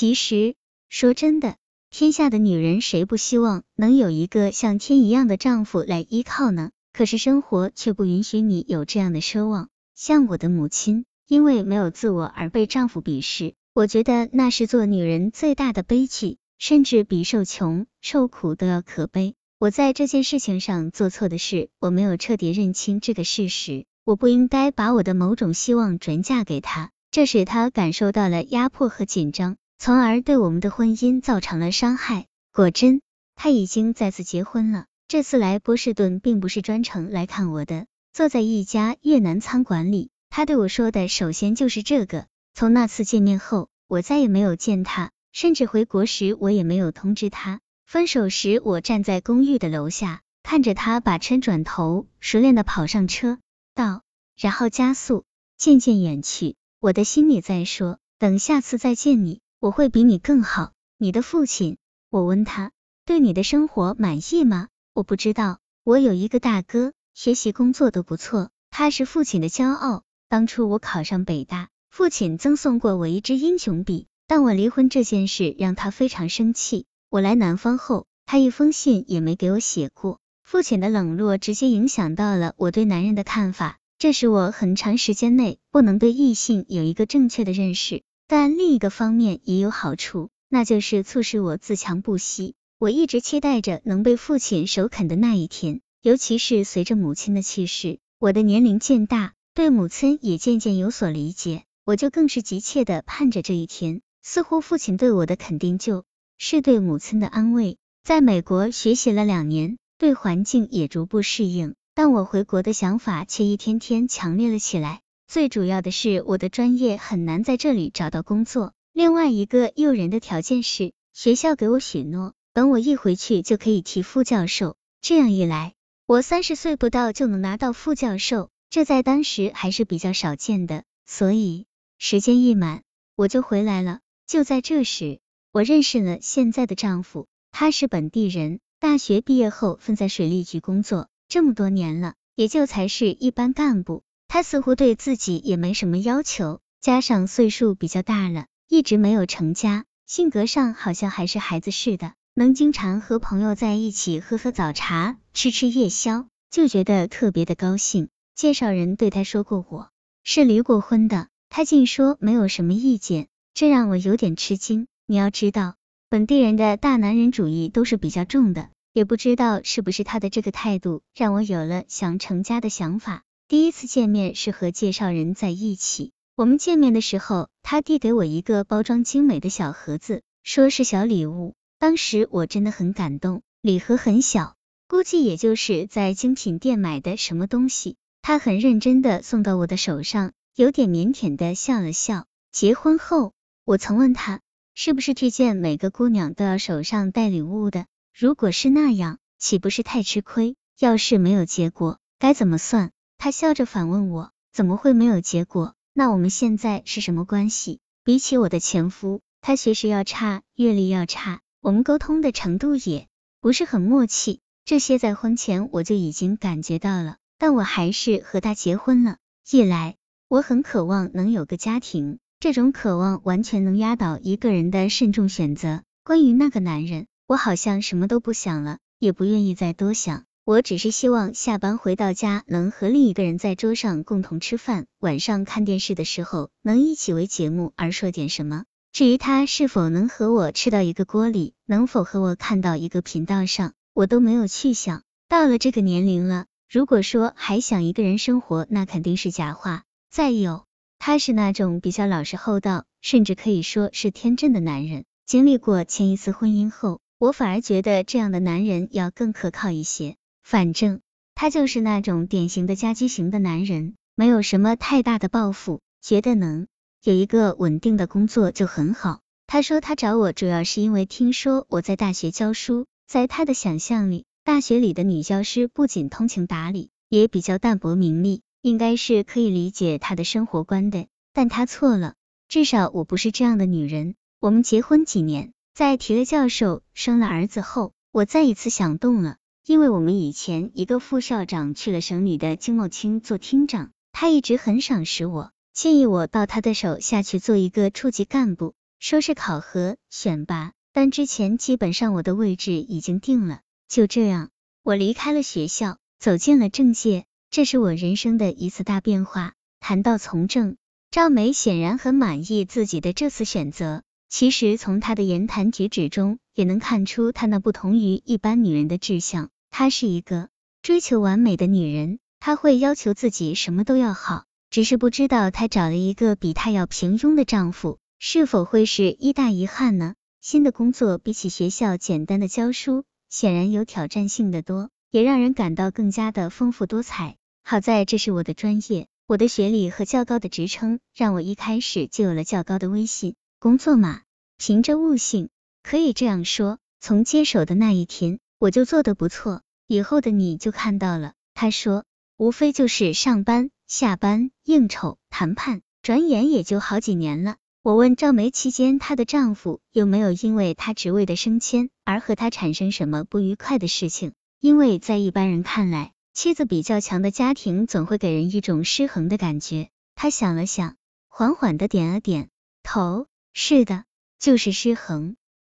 其实说真的，天下的女人谁不希望能有一个像天一样的丈夫来依靠呢？可是生活却不允许你有这样的奢望。像我的母亲，因为没有自我而被丈夫鄙视，我觉得那是做女人最大的悲剧，甚至比受穷受苦都要可悲。我在这件事情上做错的是，我没有彻底认清这个事实。我不应该把我的某种希望转嫁给他，这使他感受到了压迫和紧张，从而对我们的婚姻造成了伤害。果真，他已经再次结婚了。这次来波士顿并不是专程来看我的。坐在一家越南餐馆里，他对我说的首先就是这个。从那次见面后，我再也没有见他，甚至回国时我也没有通知他。分手时，我站在公寓的楼下，看着他把车转头，熟练的跑上车。道，然后加速，渐渐远去。我的心里在说，等下次再见你，我会比你更好。你的父亲，我问他，对你的生活满意吗？我不知道。我有一个大哥，学习工作都不错，他是父亲的骄傲。当初我考上北大，父亲赠送过我一支英雄笔，但我离婚这件事让他非常生气。我来南方后，他一封信也没给我写过。父亲的冷落直接影响到了我对男人的看法，这使我很长时间内不能对异性有一个正确的认识。但另一个方面也有好处，那就是促使我自强不息。我一直期待着能被父亲首肯的那一天，尤其是随着母亲的去世，我的年龄渐大，对母亲也渐渐有所理解，我就更是急切的盼着这一天。似乎父亲对我的肯定，就是对母亲的安慰。在美国学习了两年。对环境也逐步适应，但我回国的想法却一天天强烈了起来。最主要的是，我的专业很难在这里找到工作。另外一个诱人的条件是，学校给我许诺，等我一回去就可以提副教授。这样一来，我三十岁不到就能拿到副教授，这在当时还是比较少见的。所以时间一满，我就回来了。就在这时，我认识了现在的丈夫，他是本地人。大学毕业后，分在水利局工作，这么多年了，也就才是一般干部。他似乎对自己也没什么要求，加上岁数比较大了，一直没有成家，性格上好像还是孩子似的，能经常和朋友在一起喝喝早茶，吃吃夜宵，就觉得特别的高兴。介绍人对他说过我是离过婚的，他竟说没有什么意见，这让我有点吃惊。你要知道。本地人的大男人主义都是比较重的，也不知道是不是他的这个态度，让我有了想成家的想法。第一次见面是和介绍人在一起，我们见面的时候，他递给我一个包装精美的小盒子，说是小礼物。当时我真的很感动，礼盒很小，估计也就是在精品店买的什么东西。他很认真的送到我的手上，有点腼腆的笑了笑。结婚后，我曾问他。是不是推荐每个姑娘都要手上带礼物的？如果是那样，岂不是太吃亏？要是没有结果，该怎么算？他笑着反问我，怎么会没有结果？那我们现在是什么关系？比起我的前夫，他学识要差，阅历要差，我们沟通的程度也不是很默契。这些在婚前我就已经感觉到了，但我还是和他结婚了。一来，我很渴望能有个家庭。这种渴望完全能压倒一个人的慎重选择。关于那个男人，我好像什么都不想了，也不愿意再多想。我只是希望下班回到家能和另一个人在桌上共同吃饭，晚上看电视的时候能一起为节目而说点什么。至于他是否能和我吃到一个锅里，能否和我看到一个频道上，我都没有去想。到了这个年龄了，如果说还想一个人生活，那肯定是假话。再有。他是那种比较老实厚道，甚至可以说是天真的男人。经历过前一次婚姻后，我反而觉得这样的男人要更可靠一些。反正他就是那种典型的家居型的男人，没有什么太大的抱负，觉得能有一个稳定的工作就很好。他说他找我主要是因为听说我在大学教书，在他的想象里，大学里的女教师不仅通情达理，也比较淡泊名利。应该是可以理解他的生活观的，但他错了，至少我不是这样的女人。我们结婚几年，在提了教授、生了儿子后，我再一次想动了，因为我们以前一个副校长去了省里的经贸厅做厅长，他一直很赏识我，建议我到他的手下去做一个处级干部。说是考核选拔，但之前基本上我的位置已经定了。就这样，我离开了学校，走进了政界，这是我人生的一次大变化。谈到从政，赵梅显然很满意自己的这次选择。其实从她的言谈举止中，也能看出她那不同于一般女人的志向。她是一个追求完美的女人，她会要求自己什么都要好。只是不知道她找了一个比她要平庸的丈夫。是否会是一大遗憾呢？新的工作比起学校简单的教书，显然有挑战性的多，也让人感到更加的丰富多彩。好在这是我的专业，我的学历和较高的职称，让我一开始就有了较高的威信。工作嘛，凭着悟性，可以这样说。从接手的那一天，我就做得不错，以后的你就看到了。他说，无非就是上班、下班、应酬、谈判，转眼也就好几年了。我问赵梅期间，她的丈夫有没有因为她职位的升迁而和她产生什么不愉快的事情？因为在一般人看来，妻子比较强的家庭总会给人一种失衡的感觉。她想了想，缓缓的点了点头，是的，就是失衡。